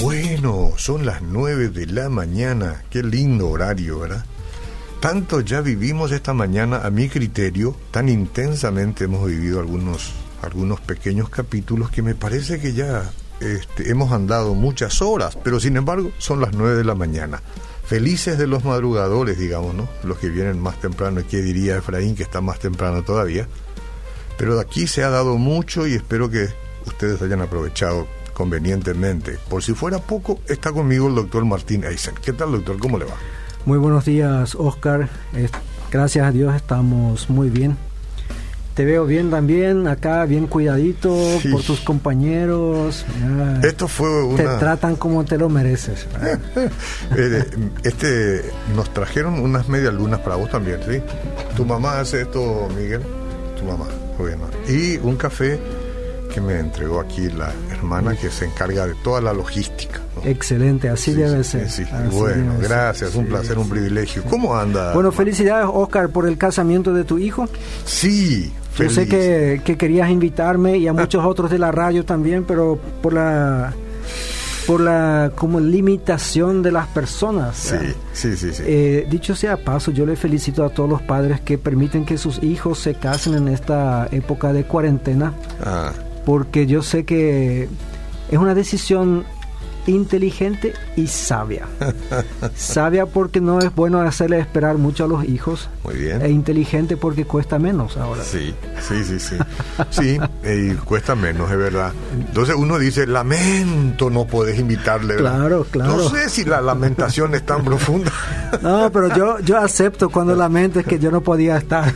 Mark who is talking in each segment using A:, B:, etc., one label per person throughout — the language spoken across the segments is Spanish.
A: Bueno, son las nueve de la mañana. Qué lindo horario, ¿verdad? Tanto ya vivimos esta mañana, a mi criterio, tan intensamente hemos vivido algunos, algunos pequeños capítulos que me parece que ya este, hemos andado muchas horas, pero sin embargo son las nueve de la mañana. Felices de los madrugadores, digamos, ¿no? Los que vienen más temprano, ¿qué diría Efraín que está más temprano todavía? Pero de aquí se ha dado mucho y espero que ustedes hayan aprovechado convenientemente. Por si fuera poco, está conmigo el doctor Martín Eisen. ¿Qué tal, doctor? ¿Cómo le va?
B: Muy buenos días, Oscar. gracias a Dios estamos muy bien. Te veo bien también, acá bien cuidadito por tus compañeros.
A: Esto fue una...
B: Te tratan como te lo mereces.
A: Eh, este, nos trajeron unas medias lunas para vos también, ¿sí? Tu mamá hace esto, Miguel. Tu mamá, bueno. Y un café que me entregó aquí la hermana que se encarga de toda la logística.
B: Excelente, así debe ser.
A: bueno, gracias, un placer, un privilegio. ¿Cómo anda?
B: Bueno, felicidades, Oscar, por el casamiento de tu hijo.
A: Sí,
B: Yo sé que, que querías invitarme y a muchos otros de la radio también, pero por la por la como limitación de las personas.
A: Sí, sí, sí. sí.
B: Eh, dicho sea paso, yo le felicito a todos los padres que permiten que sus hijos se casen en esta época de cuarentena. Ah porque yo sé que es una decisión inteligente y sabia. sabia porque no es bueno hacerle esperar mucho a los hijos.
A: Muy bien.
B: E inteligente porque cuesta menos ahora.
A: Sí, sí, sí, sí. Sí, y cuesta menos, es verdad. Entonces uno dice, lamento, no puedes invitarle.
B: Claro, claro.
A: No sé si la lamentación es tan profunda.
B: no, pero yo, yo acepto cuando lamentes que yo no podía estar.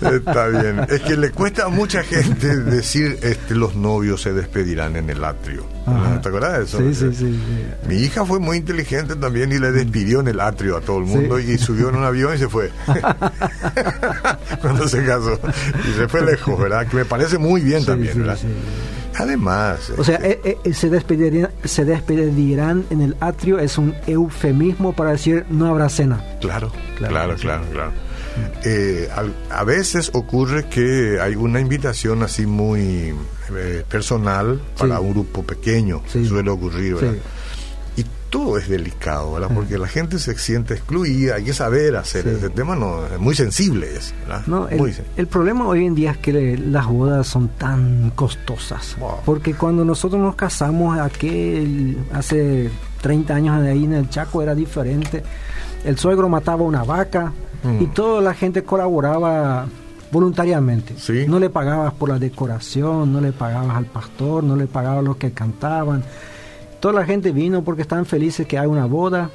A: Está bien. Es que le cuesta a mucha gente decir, este, los novios se despedirán en el atrio. ¿Te acuerdas de eso?
B: Sí, sí, sí,
A: Mi hija fue muy inteligente también y le despidió en el atrio a todo el mundo y subió en un avión y se fue. Cuando se casó. Y se fue lejos, ¿verdad? Que me parece muy bien también, ¿verdad? Además.
B: O sea, eh, eh, se, despedirán, se despedirán en el atrio, es un eufemismo para decir no habrá cena.
A: Claro, claro, claro, claro. Eh, a, veces ocurre que hay una invitación así muy eh, personal para un grupo pequeño, suele ocurrir, ¿verdad? Y todo es delicado, ¿verdad? Porque la gente se siente excluida, hay que saber hacer ese tema, no, es muy sensible, es,
B: No, el, problema hoy en día es que las bodas son tan costosas, porque cuando nosotros nos casamos, aquel, hace 30 años de ahí en el Chaco era diferente, el suegro mataba una vaca, Mm. y toda la gente colaboraba voluntariamente. No le pagabas por la decoración, no le pagabas al pastor, no le pagabas a los que cantaban. Toda la gente vino porque estaban felices que hay una boda.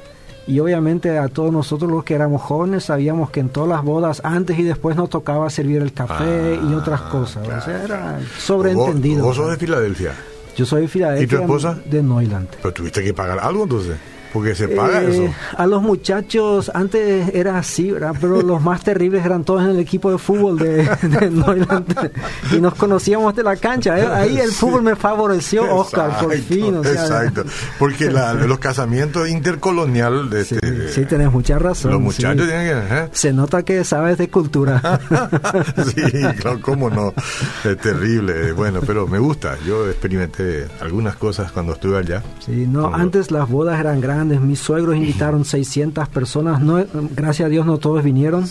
B: Y obviamente a todos nosotros los que éramos jóvenes sabíamos que en todas las bodas, antes y después nos tocaba servir el café y ah, otras cosas. O sea, era sobreentendido.
A: ¿Vos, sos de Filadelfia?
B: Yo soy de Filadelfia.
A: ¿Y tu esposa?
B: De Neuland.
A: Pero tuviste que pagar algo entonces. Porque se paga eh, eso.
B: A los muchachos, antes era así, ¿verdad? Pero los más terribles eran todos en el equipo de fútbol de, de Y nos conocíamos de la cancha. ¿eh? Ahí el fútbol me favoreció, Oscar, por fin.
A: exacto. Porque los casamientos intercolonial. De
B: sí, este, sí, tenés mucha razón.
A: Los muchachos tienen que. ¿eh?
B: Se nota que sabes de cultura.
A: sí, claro, cómo no. Es terrible. Bueno, pero me gusta. Yo experimenté algunas cosas cuando estuve allá.
B: Sí, no, antes las bodas eran grandes mis suegros invitaron 600 personas. No, gracias a Dios no todos vinieron.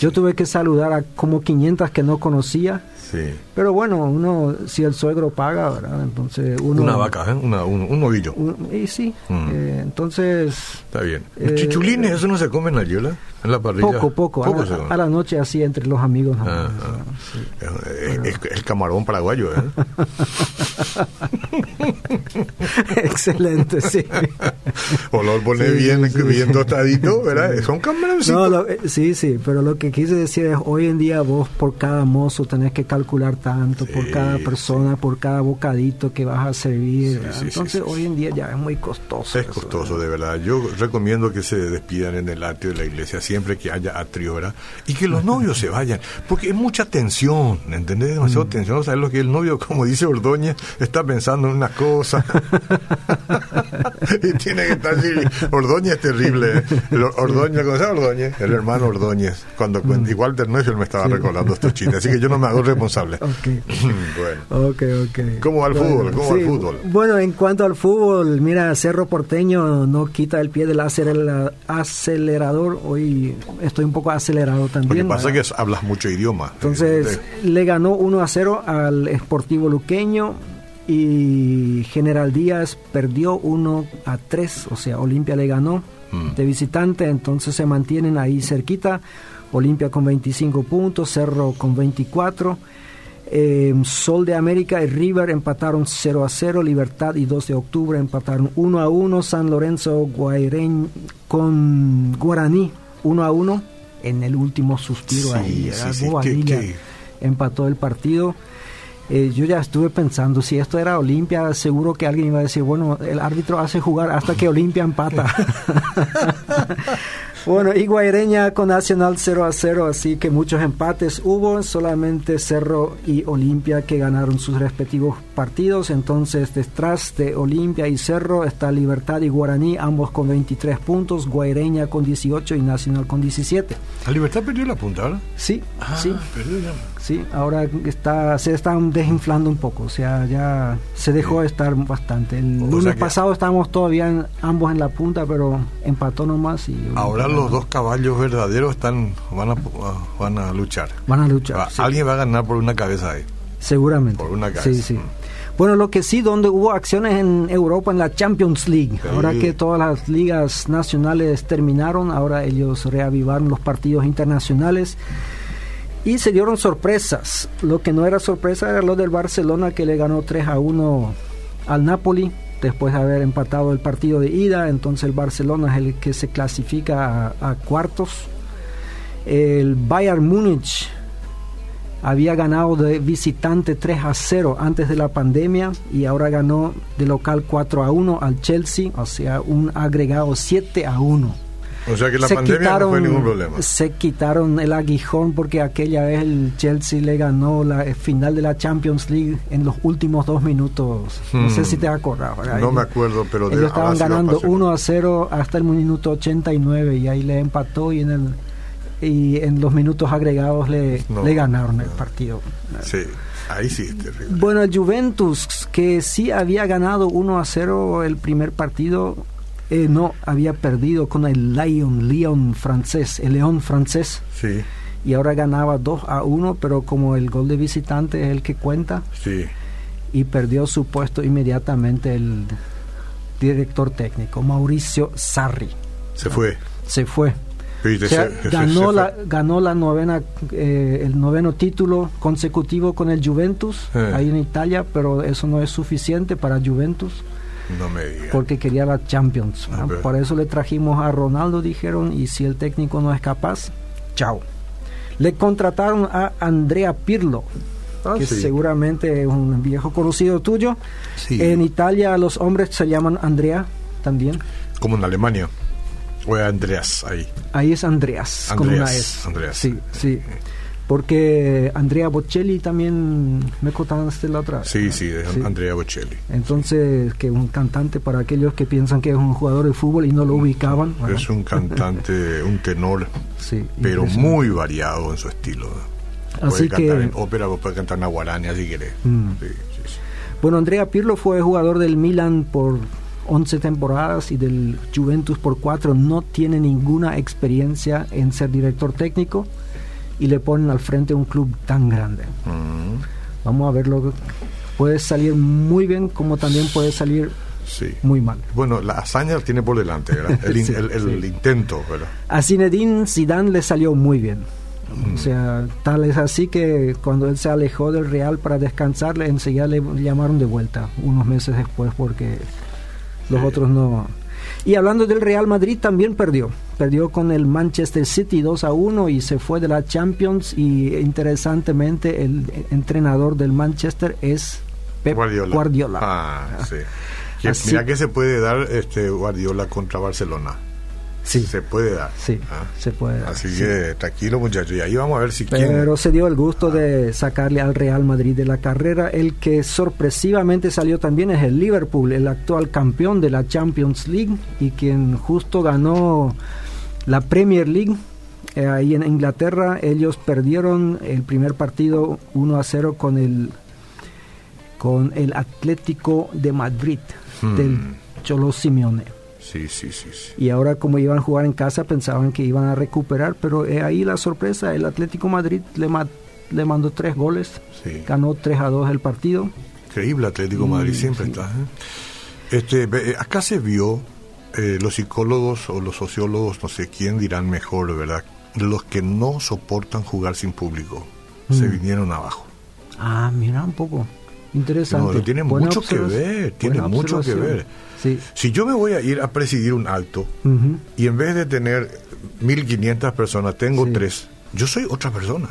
B: Yo tuve que saludar a como 500 que no conocía. Pero bueno, uno, si el suegro paga, ¿verdad? Entonces uno...
A: Una vaca, ¿eh? un, un, novillo.
B: y sí, mm. eh, entonces...
A: Está bien. ¿Los chichulines, eso no se come en la yola? En la parrilla.
B: Poco, poco. a, la, noche así entre los amigos. Ah,
A: ah. el camarón paraguayo, ¿eh?
B: Excelente, sí.
A: o lo pone bien, bien tostadito, ¿verdad? Son camaroncitos.
B: No, eh, sí, sí, pero lo que quise decir es, hoy en día vos por cada mozo tenés que calcular tanto, por cada persona, por cada bocadito que vas a servir. Entonces hoy en día ya es muy costoso.
A: Es costoso, de verdad. Yo recomiendo que se despidan en el atrio de la iglesia siempre que haya atriora y que los novios se vayan, porque es mucha tensión, ¿entendés? Demasiado mm. tensión, ¿sabes lo que el novio, como dice Ordóñez, está pensando en una cosa y tiene que estar así. Ordóñez es terrible, ¿eh? El hermano Ordóñez, cuando mm. igual Walter Neufeld me estaba recordando estos chistes, así que yo no me hago responsable responsable.
B: bueno. Okay, okay.
A: ¿Cómo va el fútbol? ¿Cómo va el fútbol?
B: Bueno, en cuanto al fútbol, mira, Cerro Porteño no quita el pie del acelerador. Hoy estoy un poco acelerado también.
A: Lo que pasa es que hablas mucho idioma.
B: Entonces, le ganó 1 a 0 al Sportivo Luqueño y General Díaz perdió 1 a 3, o sea, Olimpia le ganó mm. de visitante, entonces se mantienen ahí cerquita. Olimpia con 25 puntos, Cerro con 24. Eh, Sol de América y River empataron 0 a 0, Libertad y 2 de octubre empataron 1 a 1, San Lorenzo Guaireñ con Guaraní 1 a 1 en el último suspiro ahí, empató el partido. Eh, yo ya estuve pensando, si esto era Olimpia, seguro que alguien iba a decir, bueno, el árbitro hace jugar hasta que Olimpia empata. Bueno, y Guaireña con Nacional 0 a 0, así que muchos empates hubo, solamente Cerro y Olimpia que ganaron sus respectivos partidos, entonces detrás de Olimpia y Cerro está Libertad y Guaraní, ambos con 23 puntos, Guaireña con 18 y Nacional con 17.
A: ¿La Libertad perdió la punta ahora?
B: Sí, ah, sí. Perdió ya. Sí, ahora está, se están desinflando un poco, o sea, ya se dejó de estar bastante. El lunes pasado estábamos todavía ambos en la punta, pero empató nomás y...
A: Ahora los dos caballos verdaderos están van a, van a luchar.
B: Van a luchar.
A: Alguien va a ganar por una cabeza ahí.
B: Seguramente.
A: Por una cabeza.
B: Sí, sí. Bueno, lo que sí, donde hubo acciones en Europa en la Champions League. Ahora que todas las ligas nacionales terminaron, ahora ellos reavivaron los partidos internacionales y se dieron sorpresas. Lo que no era sorpresa era lo del Barcelona que le ganó 3 a 1 al Napoli después de haber empatado el partido de ida, entonces el Barcelona es el que se clasifica a, cuartos. El Bayern Múnich había ganado de visitante 3 a 0 antes de la pandemia y ahora ganó de local 4 a 1 al Chelsea, o sea, un agregado 7 a 1.
A: O sea que la pandemia no fue ningún problema.
B: Se quitaron el aguijón porque aquella vez el Chelsea le ganó la final de la Champions League en los últimos dos minutos. No sé si te acuerdas.
A: No me acuerdo, pero...
B: Ellos estaban ganando 1 a 0 hasta el minuto 89 y ahí le empató y en el y en los minutos agregados le, le ganaron el partido.
A: Sí. Ahí sí, terrible.
B: Bueno, Juventus, que sí había ganado 1 a 0 el primer partido, eh, no había perdido con el Lyon, Lyon francés, el León francés.
A: Sí.
B: Y ahora ganaba 2 a 1, pero como el gol de visitante es el que cuenta.
A: Sí.
B: Y perdió su puesto inmediatamente el director técnico, Mauricio Sarri.
A: Se fue.
B: Se fue. ganó, la, ganó la novena, eh, el noveno título consecutivo con el Juventus, eh. ahí en Italia, pero eso no es suficiente para Juventus.
A: No me diga.
B: Porque quería la Champions. Por eso le trajimos a Ronaldo, dijeron, y si el técnico no es capaz, chao. Le contrataron a Andrea Pirlo, ah, que seguramente es un viejo conocido tuyo. En Italia los hombres se llaman Andrea también.
A: Como en Alemania. O es Andreas ahí.
B: Ahí es Andreas, con una S.
A: Andreas.
B: Sí, sí porque Andrea Bocelli también me contaste la otra.
A: Sí, sí, Andrea Bocelli.
B: Entonces, que un cantante para aquellos que piensan que es un jugador de fútbol y no lo ubicaban.
A: Es un cantante, un tenor, sí, pero muy variado en su estilo. Así puede cantar en ópera, puede cantar en guarania si quiere. Mm.
B: bueno, Andrea Pirlo fue jugador del Milan por 11 temporadas y del Juventus por 4. No tiene ninguna experiencia en ser director técnico y le ponen al frente un club tan grande. Mm. Vamos a verlo. Puede salir muy bien como también puede salir muy mal.
A: Bueno, la hazaña tiene por delante, El, intento, ¿verdad?
B: A Zinedine Zidane le salió muy bien. Mm. O sea, tal es así que cuando él se alejó del Real para descansar, enseguida le llamaron de vuelta, unos meses después, porque los otros no, y hablando del Real Madrid, también perdió. Perdió con el Manchester City 2 a 1 y se fue de la Champions. Y interesantemente, el entrenador del Manchester es Pep Guardiola.
A: Ah, sí. mira que se puede dar este Guardiola contra Barcelona.
B: Sí.
A: Se puede dar.
B: Sí, ah. se puede dar.
A: Así que tranquilo muchachos, y ahí vamos a ver si
B: Pero se dio el gusto de sacarle al Real Madrid de la carrera. El que sorpresivamente salió también es el Liverpool, el actual campeón de la Champions League y quien justo ganó la Premier League eh, ahí en Inglaterra ellos perdieron el primer partido 1 a 0 con el con el Atlético de Madrid
A: Hmm.
B: del Cholo Simeone.
A: Sí, sí, sí, sí.
B: Y ahora como iban a jugar en casa pensaban que iban a recuperar, pero ahí la sorpresa, el Atlético Madrid le, ma- le mandó tres goles,
A: Sí.
B: ganó 3 a 2 el partido.
A: Increíble Atlético de Madrid,
B: Mm,
A: siempre
B: sí.
A: está. ¿eh? Este, eh, acá se vio, eh, los psicólogos o los sociólogos, no sé quién dirán mejor, ¿verdad? Los que no soportan jugar sin público se
B: Mm.
A: vinieron abajo.
B: Ah, mira un poco. Interesante.
A: No, tiene
B: Buena
A: mucho que ver, tiene
B: Buena
A: mucho que ver.
B: Sí.
A: Si yo me voy a ir a presidir un acto
B: Ujú.
A: y en vez de tener 1500 personas tengo
B: Sí.
A: tres, yo soy otra persona.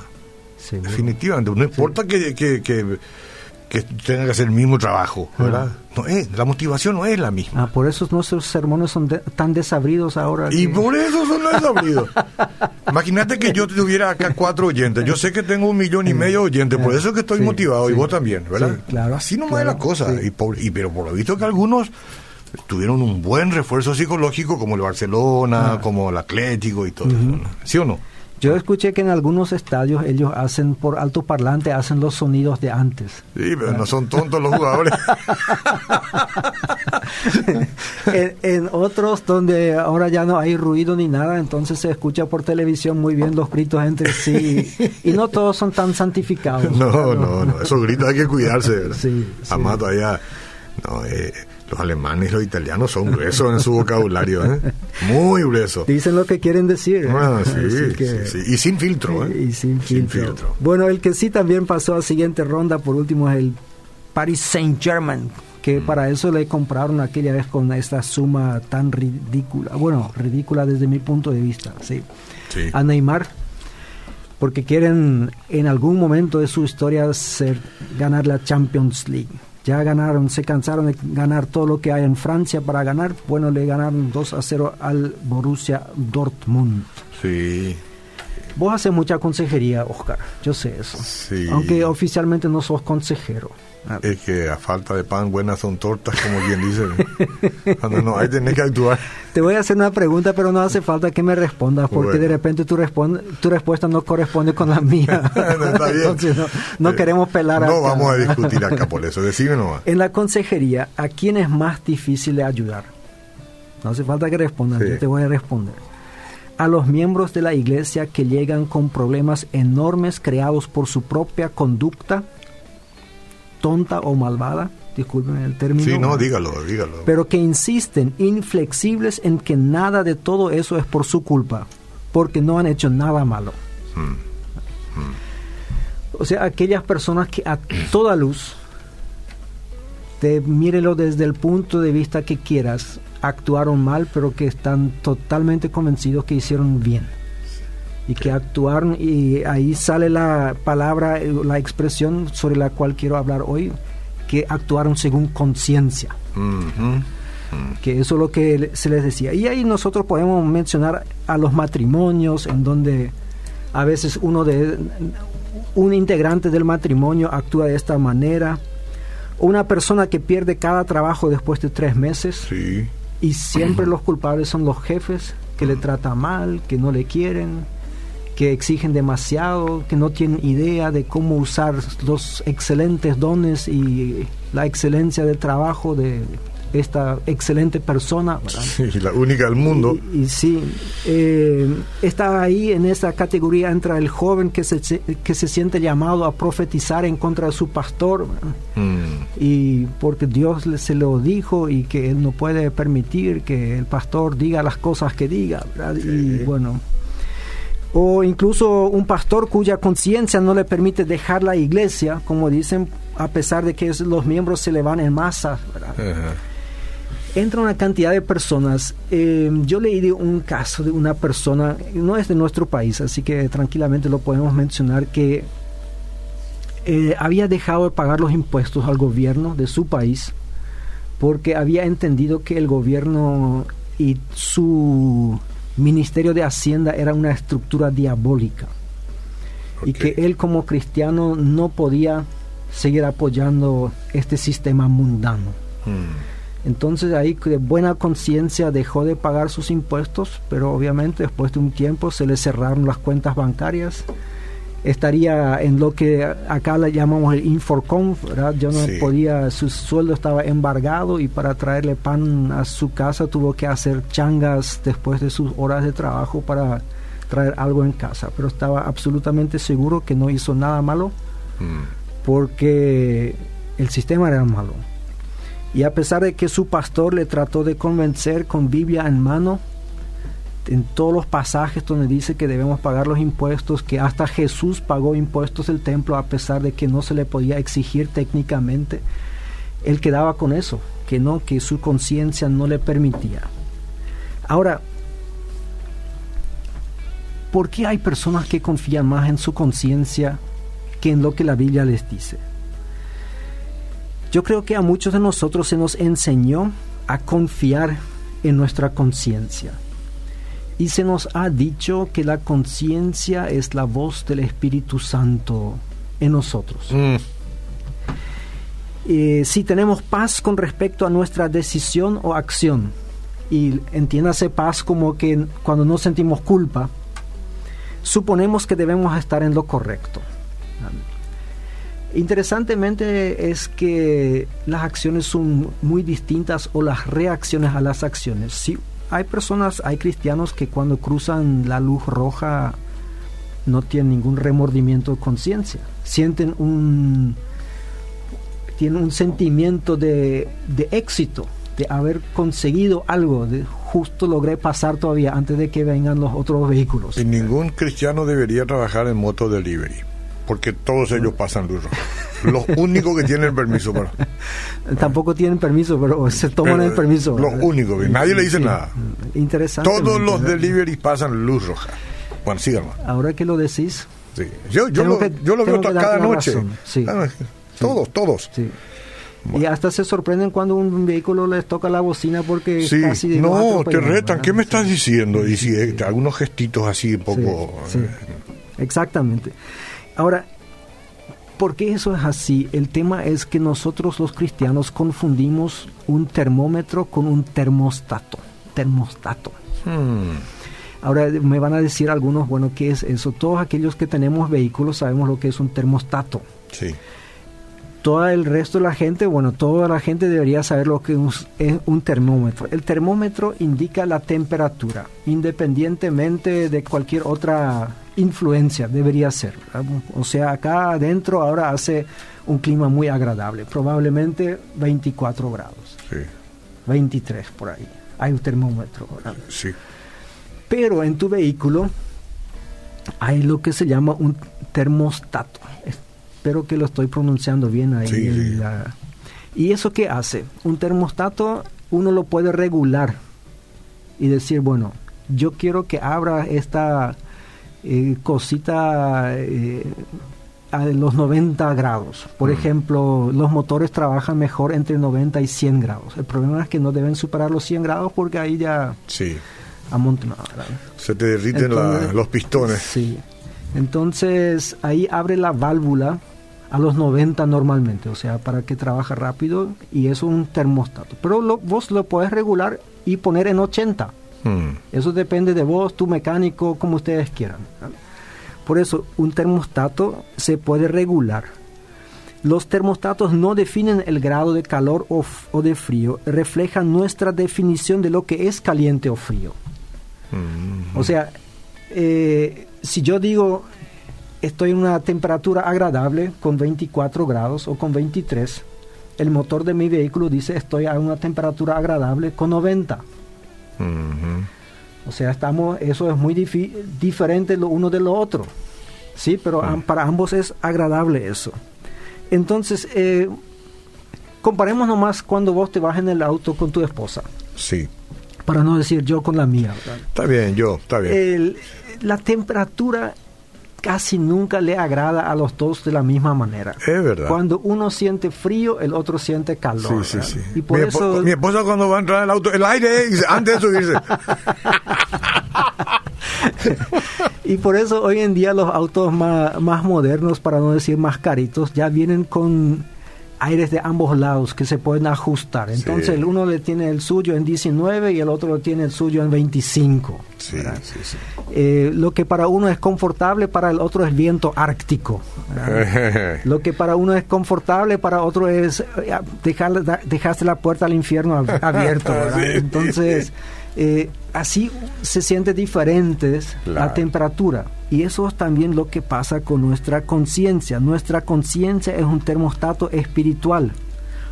A: Definitivamente, no importa que, que, que, que tenga que hacer el mismo trabajo, ¿verdad? No es, la motivación no es la misma.
B: Ah, por eso nuestros sermones son de- tan desabridos ahora.
A: Y
B: que-
A: por eso son desabridos. Imagínate que yo tuviera acá cuatro oyentes. Yo sé que tengo un millón y medio de oyentes, por eso es que estoy
B: Sí,
A: motivado y vos también, ¿verdad?
B: Sí, claro,
A: Así nomás
B: claro,
A: es la cosa. Y, por- y pero por lo visto que algunos tuvieron un buen refuerzo psicológico, como el Barcelona,
B: Ah.
A: como el Atlético y todo eso. ¿no? ¿Sí o no?
B: Yo escuché que en algunos estadios ellos hacen por altoparlante, hacen los sonidos de antes.
A: Sí, pero no son tontos los jugadores.
B: en, en otros donde ahora ya no hay ruido ni nada, entonces se escucha por televisión muy bien los gritos entre sí. y no todos son tan santificados.
A: No, no, no. Esos gritos hay que cuidarse, ¿verdad?
B: Sí, sí.
A: Además, todavía. No, eh, los alemanes y los italianos son gruesos en su vocabulario, ¿eh? Muy gruesos.
B: Dicen lo que quieren decir.
A: Ah, sí,
B: Así que-
A: sí, sí. Y sin filtro, ¿eh?
B: Y sin filtro. Bueno, el que sí también pasó a siguiente ronda, por último, es el Paris Saint-Germain,
A: Mm.
B: que para eso le compraron aquella vez con esta suma tan ridícula. Bueno, ridícula desde mi punto de vista, sí.
A: Sí.
B: A Neymar, porque quieren en algún momento de su historia ser, ganar la Champions League. Ya ganaron, se cansaron de ganar todo lo que hay en Francia para ganar. Bueno, le ganaron 2 a 0 al Borussia Dortmund.
A: Sí,
B: Vos haces mucha consejería, Oscar. Yo sé eso.
A: sí.
B: Aunque oficialmente no sos consejero. Ah,
A: Es que a falta de pan, buenas son tortas, como quien dice. Cuando no hay, tenés que actuar.
B: Te voy a hacer una pregunta, pero no hace falta que me respondas, porque
A: Bueno.
B: de repente tu, tu respuesta no corresponde con la mía.
A: No, está bien.
B: Entonces no, no
A: Eh,
B: queremos pelar
A: No
B: acá.
A: vamos a discutir acá por eso. Decime nomás.
B: En la consejería, ¿a quién es más difícil de ayudar? No hace falta que respondas,
A: Sí.
B: yo te voy a responder. A los miembros de la iglesia que llegan con problemas enormes creados por su propia conducta, tonta o malvada, disculpen el término.
A: Sí, no, dígalo, dígalo.
B: pero que insisten inflexibles en que nada de todo eso es por su culpa, porque no han hecho nada malo.
A: Mm.
B: O sea, aquellas personas que a toda luz, te mírelo desde el punto de vista que quieras, actuaron mal, pero que están totalmente convencidos que hicieron bien. Y que actuaron, y ahí sale la palabra, la expresión sobre la cual quiero hablar hoy, que actuaron según conciencia que eso es lo que se les decía. Y ahí nosotros podemos mencionar a los matrimonios en donde a veces uno de un integrante del matrimonio actúa de esta manera, una persona que pierde cada trabajo después de tres meses
A: Sí.
B: Y siempre los culpables son los jefes que le tratan mal, que no le quieren, que exigen demasiado, que no tienen idea de cómo usar los excelentes dones y la excelencia del trabajo de esta excelente persona. ¿verdad?
A: Sí, la única del mundo.
B: Y, y sí, eh, está ahí en esa categoría entra el joven que se, que se siente llamado a profetizar en contra de su pastor.
A: Mm.
B: y porque Dios se lo dijo y que él no puede permitir que el pastor diga las cosas que diga. Y bueno, o incluso un pastor cuya conciencia no le permite dejar la iglesia, como dicen, a pesar de que los miembros se le van en masa. Entra una cantidad de personas. Eh, yo leí de un caso de una persona, no es de nuestro país, así que tranquilamente lo podemos mencionar, que eh, había dejado de pagar los impuestos al gobierno de su país porque había entendido que el gobierno y su Ministerio de Hacienda era una estructura diabólica y que él como cristiano no podía seguir apoyando este sistema mundano.
A: Mm.
B: Entonces ahí de buena conciencia dejó de pagar sus impuestos, pero obviamente después de un tiempo se le cerraron las cuentas bancarias. Estaría en lo que acá le llamamos el Inforcom, ¿verdad? Yo no podía, su sueldo estaba embargado y para traerle pan a su casa tuvo que hacer changas después de sus horas de trabajo para traer algo en casa, pero estaba absolutamente seguro que no hizo nada malo mm. porque el sistema era malo. Y a pesar de que su pastor le trató de convencer con Biblia en mano, en todos los pasajes donde dice que debemos pagar los impuestos, que hasta Jesús pagó impuestos del templo a pesar de que no se le podía exigir técnicamente, él quedaba con eso, que no, que su conciencia no le permitía. Ahora, ¿por qué hay personas que confían más en su conciencia que en lo que la Biblia les dice? Yo creo que a muchos de nosotros se nos enseñó a confiar en nuestra conciencia. Y se nos ha dicho que la conciencia es la voz del Espíritu Santo en nosotros. Mm. Eh, si tenemos paz con respecto a nuestra decisión o acción, y entiéndase paz como que cuando no sentimos culpa, suponemos que debemos estar en lo correcto. Interesantemente es que las acciones son muy distintas o las reacciones a las acciones. Si hay personas, hay cristianos que cuando cruzan la luz roja no tienen ningún remordimiento de conciencia, sienten un tienen un sentimiento de, de éxito, de haber conseguido algo, de justo logré pasar todavía antes de que vengan los otros vehículos.
A: Y ningún cristiano debería trabajar en moto delivery porque todos ellos pasan luz roja. Los únicos que tienen permiso. Pero,
B: Tampoco tienen permiso, pero se toman el permiso.
A: Los únicos, nadie le dice nada.
B: Interesante.
A: Todos los deliveries pasan luz roja. Bueno, síganlo.
B: Ahora que lo decís.
A: Sí. Yo, yo, lo, yo lo veo cada noche. Todos, todos.
B: Y hasta se sorprenden cuando un vehículo les toca la bocina porque
A: sí. casi No, te retan. ¿Qué me estás diciendo? Y si eh, algunos gestitos así un poco...
B: Eh, Exactamente. Ahora, ¿por qué eso es así? El tema es que nosotros los cristianos confundimos un termómetro con un termostato. Termostato. Hmm. Ahora me van a decir algunos, bueno, ¿qué es eso? Todos aquellos que tenemos vehículos sabemos lo que es un termostato.
A: Sí
B: todo el resto de la gente, bueno, toda la gente debería saber lo que es un termómetro. El termómetro indica la temperatura, independientemente de cualquier otra influencia, debería ser. O sea, acá adentro ahora hace un clima muy agradable, probablemente 24 grados.
A: Sí.
B: 23 por ahí. Hay un termómetro.
A: Sí.
B: Pero en tu vehículo hay lo que se llama un termostato espero que lo estoy pronunciando bien ahí. ¿Y eso qué hace? Un termostato uno lo puede regular y decir, bueno, yo quiero que abra esta eh, cosita eh, a los 90 grados. Por mm. ejemplo, los motores trabajan mejor entre 90 y 100 grados. El problema es que no deben superar los 100 grados porque ahí ya
A: sí.
B: amontonado.
A: Se te derriten los pistones.
B: Sí. Entonces ahí abre la válvula a los 90 normalmente, o sea, para que trabaje rápido y es un termostato. Pero lo, vos lo puedes regular y poner en 80. Hmm. Eso depende de vos, tu mecánico, como ustedes quieran. Por eso, un termostato se puede regular. Los termostatos no definen el grado de calor o, o de frío, reflejan nuestra definición de lo que es caliente o frío. Hmm. O sea, eh, si yo digo estoy en una temperatura agradable con 24 grados o con 23. El motor de mi vehículo dice estoy a una temperatura agradable con 90. O sea, estamos, eso es muy diferente lo uno de lo otro. Sí, pero para ambos es agradable eso. Entonces, eh, comparemos nomás cuando vos te vas en el auto con tu esposa.
A: Sí.
B: Para no decir yo con la mía.
A: Está bien, yo, está bien.
B: la temperatura casi nunca le agrada a los dos de la misma manera.
A: Es verdad.
B: Cuando uno siente frío, el otro siente calor.
A: Sí, sí, sí.
B: Y por
A: mi,
B: eso...
A: mi esposa cuando va a entrar al auto, el aire, antes de subirse.
B: y por eso hoy en día los autos más, más modernos, para no decir más caritos, ya vienen con aires de ambos lados que se pueden ajustar. Entonces el uno le tiene el suyo en 19 y el otro tiene el suyo en 25. Eh, lo que para uno es confortable, para el otro es viento ártico. lo que para uno es confortable, para otro es eh, dejar, dejaste la puerta al infierno abierta. Entonces, eh, así se siente diferente la temperatura. Y eso es también lo que pasa con nuestra conciencia. Nuestra conciencia es un termostato espiritual.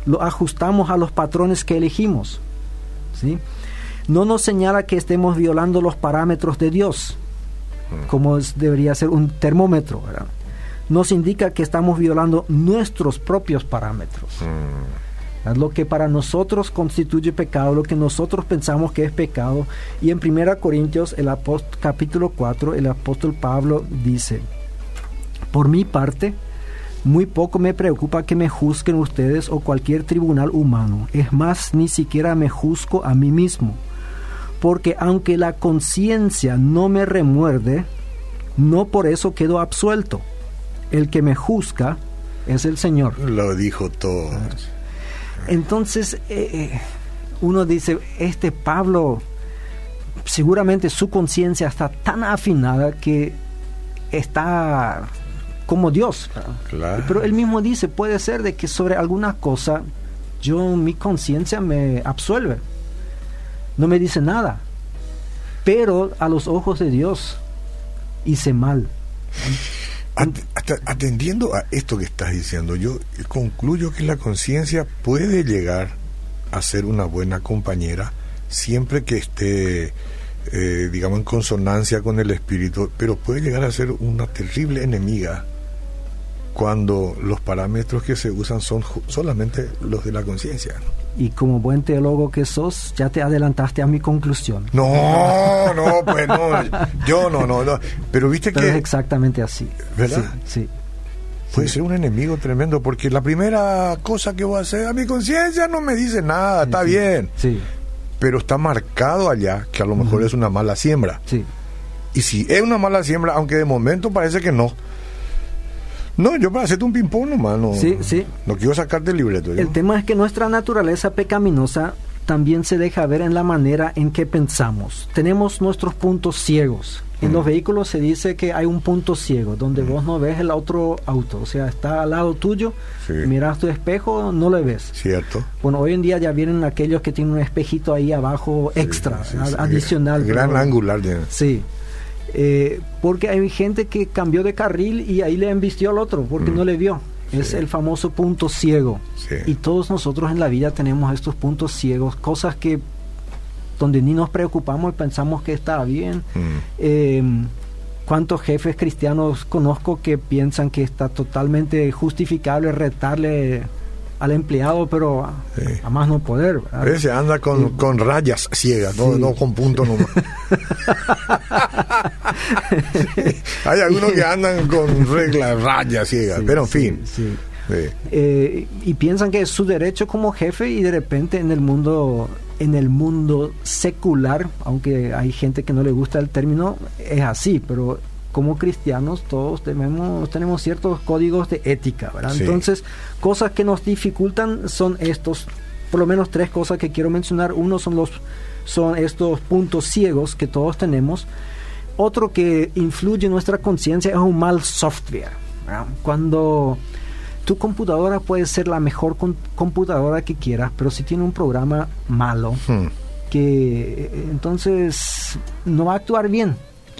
B: Lo ajustamos a los patrones que elegimos. ¿sí? No nos señala que estemos violando los parámetros de Dios, mm. como debería ser un termómetro. Nos indica que estamos violando nuestros propios parámetros. Mm lo que para nosotros constituye pecado, lo que nosotros pensamos que es pecado. Y en 1 Corintios, el capítulo 4, el apóstol Pablo dice, por mi parte, muy poco me preocupa que me juzguen ustedes o cualquier tribunal humano. Es más, ni siquiera me juzgo a mí mismo. Porque aunque la conciencia no me remuerde, no por eso quedo absuelto. El que me juzga es el Señor.
A: Lo dijo todo.
B: Entonces, eh, eh, uno dice, este Pablo, seguramente su conciencia está tan afinada que está como Dios. Pero él mismo dice, puede ser de que sobre alguna cosa yo, mi conciencia me absuelve. No me dice nada. Pero a los ojos de Dios hice mal
A: atendiendo a esto que estás diciendo, yo concluyo que la conciencia puede llegar a ser una buena compañera siempre que esté, eh, digamos, en consonancia con el espíritu, pero puede llegar a ser una terrible enemiga cuando los parámetros que se usan son solamente los de la conciencia
B: y como buen teólogo que sos, ya te adelantaste a mi conclusión.
A: No, no, pues no, yo no, no, no. pero viste que...
B: Es exactamente así.
A: ¿Verdad?
B: Sí.
A: Puede ser un enemigo tremendo, porque la primera cosa que voy a hacer, a mi conciencia no me dice nada, está bien.
B: Sí.
A: Pero está marcado allá que a lo mejor es una mala siembra.
B: Sí.
A: Y si es una mala siembra, aunque de momento parece que no, no, yo para hacerte un ping-pong nomás, no,
B: sí, sí.
A: no quiero sacarte el libreto.
B: El tema es que nuestra naturaleza pecaminosa también se deja ver en la manera en que pensamos. Tenemos nuestros puntos ciegos. En los vehículos se dice que hay un punto ciego, donde vos no ves el otro auto, o sea, está al lado tuyo, miras tu espejo, no le ves.
A: Cierto.
B: Bueno, hoy en día ya vienen aquellos que tienen un espejito ahí abajo extra, adicional.
A: Gran angular.
B: Sí. Eh, porque hay gente que cambió de carril y ahí le embistió al otro porque no mm. le vio. Es el famoso punto ciego. Y todos nosotros en la vida tenemos estos puntos ciegos, cosas que donde ni nos preocupamos y pensamos que está bien. Mm. Eh, ¿Cuántos jefes cristianos conozco que piensan que está totalmente justificable retarle al empleado, pero a, más no poder.
A: Ese anda con, con rayas ciegas, no, con puntos nomás. Hay algunos que andan con reglas, rayas ciegas, pero en fin.
B: Eh, y piensan que es su derecho como jefe y de repente en el mundo en el mundo secular, aunque hay gente que no le gusta el término, es así, pero como cristianos todos tenemos, tenemos ciertos códigos de ética, ¿verdad? Entonces, cosas que nos dificultan son estos, por lo menos tres cosas que quiero mencionar. Uno son los son estos puntos ciegos que todos tenemos. Otro que influye en nuestra conciencia es un mal software. Cuando tu computadora puede ser la mejor computadora que quieras, pero si tiene un programa malo, hmm. que eh, entonces no va a actuar bien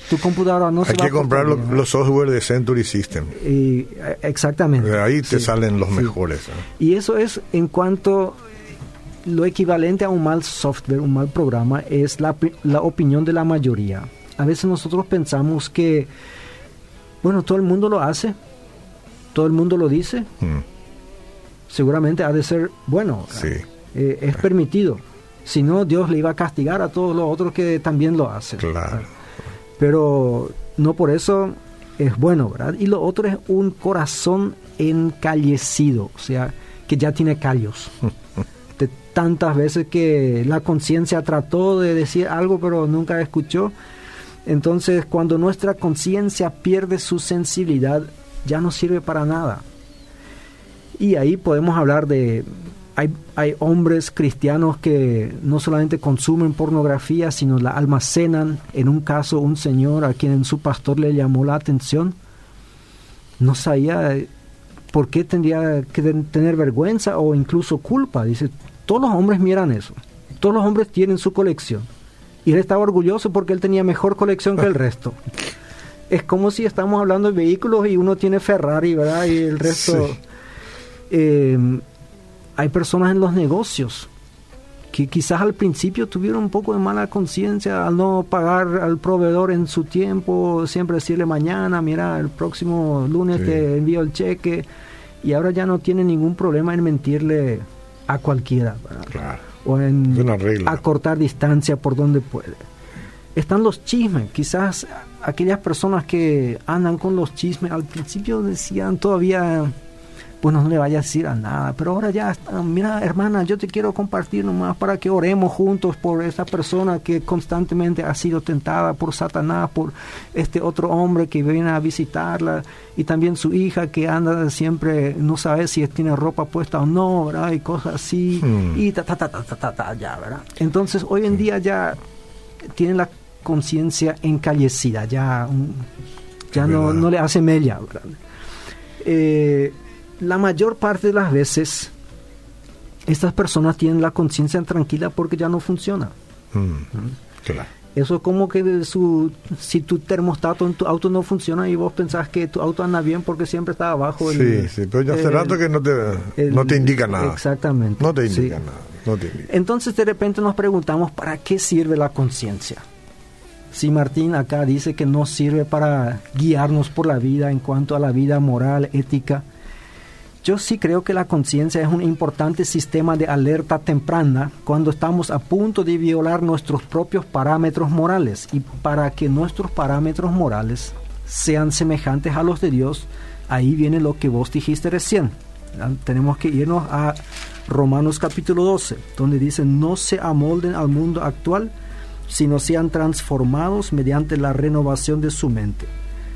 B: tu computadora no
A: Hay
B: se
A: que comprar los software de Century System.
B: Y, eh, exactamente.
A: Ahí te salen los mejores.
B: Y eso es en cuanto lo equivalente a un mal software, un mal programa, es la, la opinión de la mayoría. A veces nosotros pensamos que, bueno, todo el mundo lo hace, todo el mundo lo dice, mm. seguramente ha de ser bueno,
A: sí.
B: Eh, es permitido. Si no, Dios le iba a castigar a todos los otros que también lo hacen.
A: Claro
B: pero no por eso es bueno, ¿verdad? Y lo otro es un corazón encallecido, o sea, que ya tiene callos. De tantas veces que la conciencia trató de decir algo, pero nunca escuchó. Entonces, cuando nuestra conciencia pierde su sensibilidad, ya no sirve para nada. Y ahí podemos hablar de hay, hay, hombres cristianos que no solamente consumen pornografía, sino la almacenan. En un caso, un señor a quien su pastor le llamó la atención, no sabía por qué tendría que tener vergüenza o incluso culpa. Dice, todos los hombres miran eso. Todos los hombres tienen su colección. Y él estaba orgulloso porque él tenía mejor colección que el resto. es como si estamos hablando de vehículos y uno tiene Ferrari, ¿verdad? Y el resto... Eh, hay personas en los negocios que quizás al principio tuvieron un poco de mala conciencia al no pagar al proveedor en su tiempo, siempre decirle mañana, mira, el próximo lunes te envío el cheque, y ahora ya no tienen ningún problema en mentirle a cualquiera, o en acortar distancia por donde puede. Están los chismes, quizás aquellas personas que andan con los chismes al principio decían todavía pues no le vaya a decir a nada. Pero ahora ya, está, mira, hermana, yo te quiero compartir nomás para que oremos juntos por esa persona que constantemente ha sido tentada por Satanás, por este otro hombre que viene a visitarla y también su hija que anda siempre, no sabe si tiene ropa puesta o no, ¿verdad? Y cosas así, hmm. y ta, ta, ta, ta, ta, ta, ya, ¿verdad? Entonces, hoy en día ya tienen la conciencia encallecida, ya, ya no, no, le hace mella, ¿verdad? Eh, la mayor parte de las veces estas personas tienen la conciencia tranquila porque ya no funciona. Mm, ¿Mm? Eso es como que su, si tu termostato en tu auto no funciona y vos pensás que tu auto anda bien porque siempre está abajo.
A: sí, sí, pero ya hace rato que no te, no te indica nada.
B: Exactamente.
A: No te indica nada.
B: Entonces de repente nos preguntamos, ¿para qué sirve la conciencia? Si Martín acá dice que no sirve para guiarnos por la vida en cuanto a la vida moral, ética, yo sí creo que la conciencia es un importante sistema de alerta temprana cuando estamos a punto de violar nuestros propios parámetros morales y para que nuestros parámetros morales sean semejantes a los de Dios, ahí viene lo que vos dijiste recién. Tenemos que irnos a Romanos capítulo 12, donde dice, no se amolden al mundo actual, sino sean transformados mediante la renovación de su mente.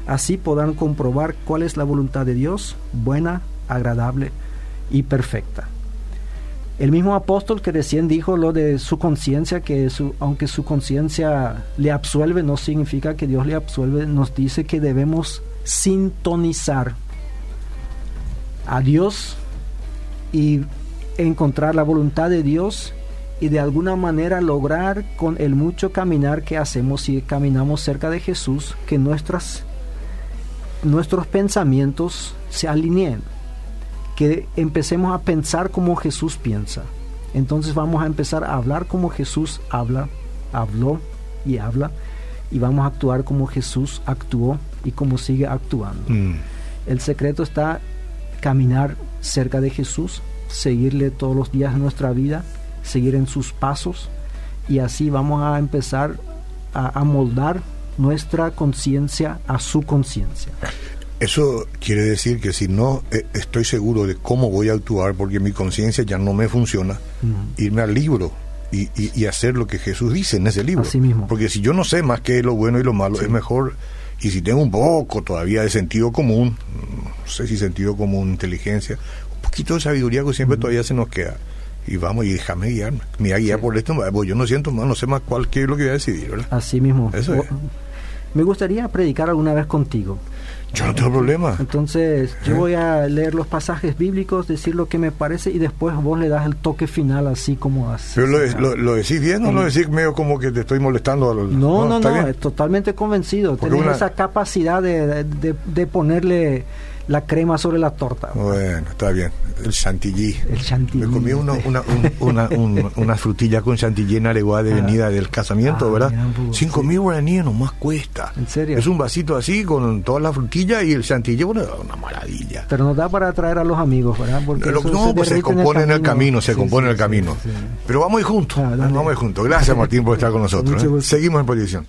B: Así podrán comprobar cuál es la voluntad de Dios, buena, agradable y perfecta. El mismo apóstol que recién dijo lo de su conciencia, que aunque su conciencia le absuelve, no significa que Dios le absuelve, nos dice que debemos sintonizar a Dios y encontrar la voluntad de Dios y de alguna manera lograr con el mucho caminar que hacemos y caminamos cerca de Jesús que nuestras, nuestros pensamientos se alineen que empecemos a pensar como Jesús piensa. Entonces vamos a empezar a hablar como Jesús habla, habló y habla, y vamos a actuar como Jesús actuó y como sigue actuando. Mm. El secreto está caminar cerca de Jesús, seguirle todos los días de nuestra vida, seguir en sus pasos, y así vamos a empezar a, a moldar nuestra conciencia a su conciencia.
A: Eso quiere decir que si no eh, estoy seguro de cómo voy a actuar porque mi conciencia ya no me funciona, irme al libro y, y, hacer lo que Jesús dice en ese libro.
B: mismo.
A: Porque si yo no sé más qué es lo bueno y lo malo, es mejor. Y si tengo un poco todavía de sentido común, no sé si sentido común, inteligencia, un poquito de sabiduría que siempre todavía se nos queda. Y vamos, y déjame guiarme. Me voy a guiar por esto, pues yo no siento más, no sé más cuál qué es lo que voy a decidir, ¿verdad?
B: Así mismo.
A: Eso es.
B: Me gustaría predicar alguna vez contigo.
A: Yo no tengo problema.
B: Entonces, yo voy a leer los pasajes bíblicos, decir lo que me parece y después vos le das el toque final así como así.
A: ¿Pero lo, lo, decís bien o lo decís medio como que te estoy molestando?
B: no, no, no, no totalmente convencido. Tenés esa capacidad de, de ponerle la crema sobre la torta.
A: Bueno, está bien. El chantilly.
B: El chantilly.
A: Me comí una, una, una, frutilla con chantilly en Areguá de ah. venida del casamiento, ah, ¿verdad? Cinco mil guaraníes nomás cuesta.
B: ¿En serio?
A: Es un vasito así con toda la frutilla y el chantilly, bueno, una maravilla.
B: Pero no da para atraer a los amigos, ¿verdad?
A: Porque no, se pues se compone en el camino, se compone en el camino. Pero vamos a ir juntos. Ah, vamos a ir juntos. Gracias, Martín, por estar con nosotros. ¿eh? Seguimos en posición.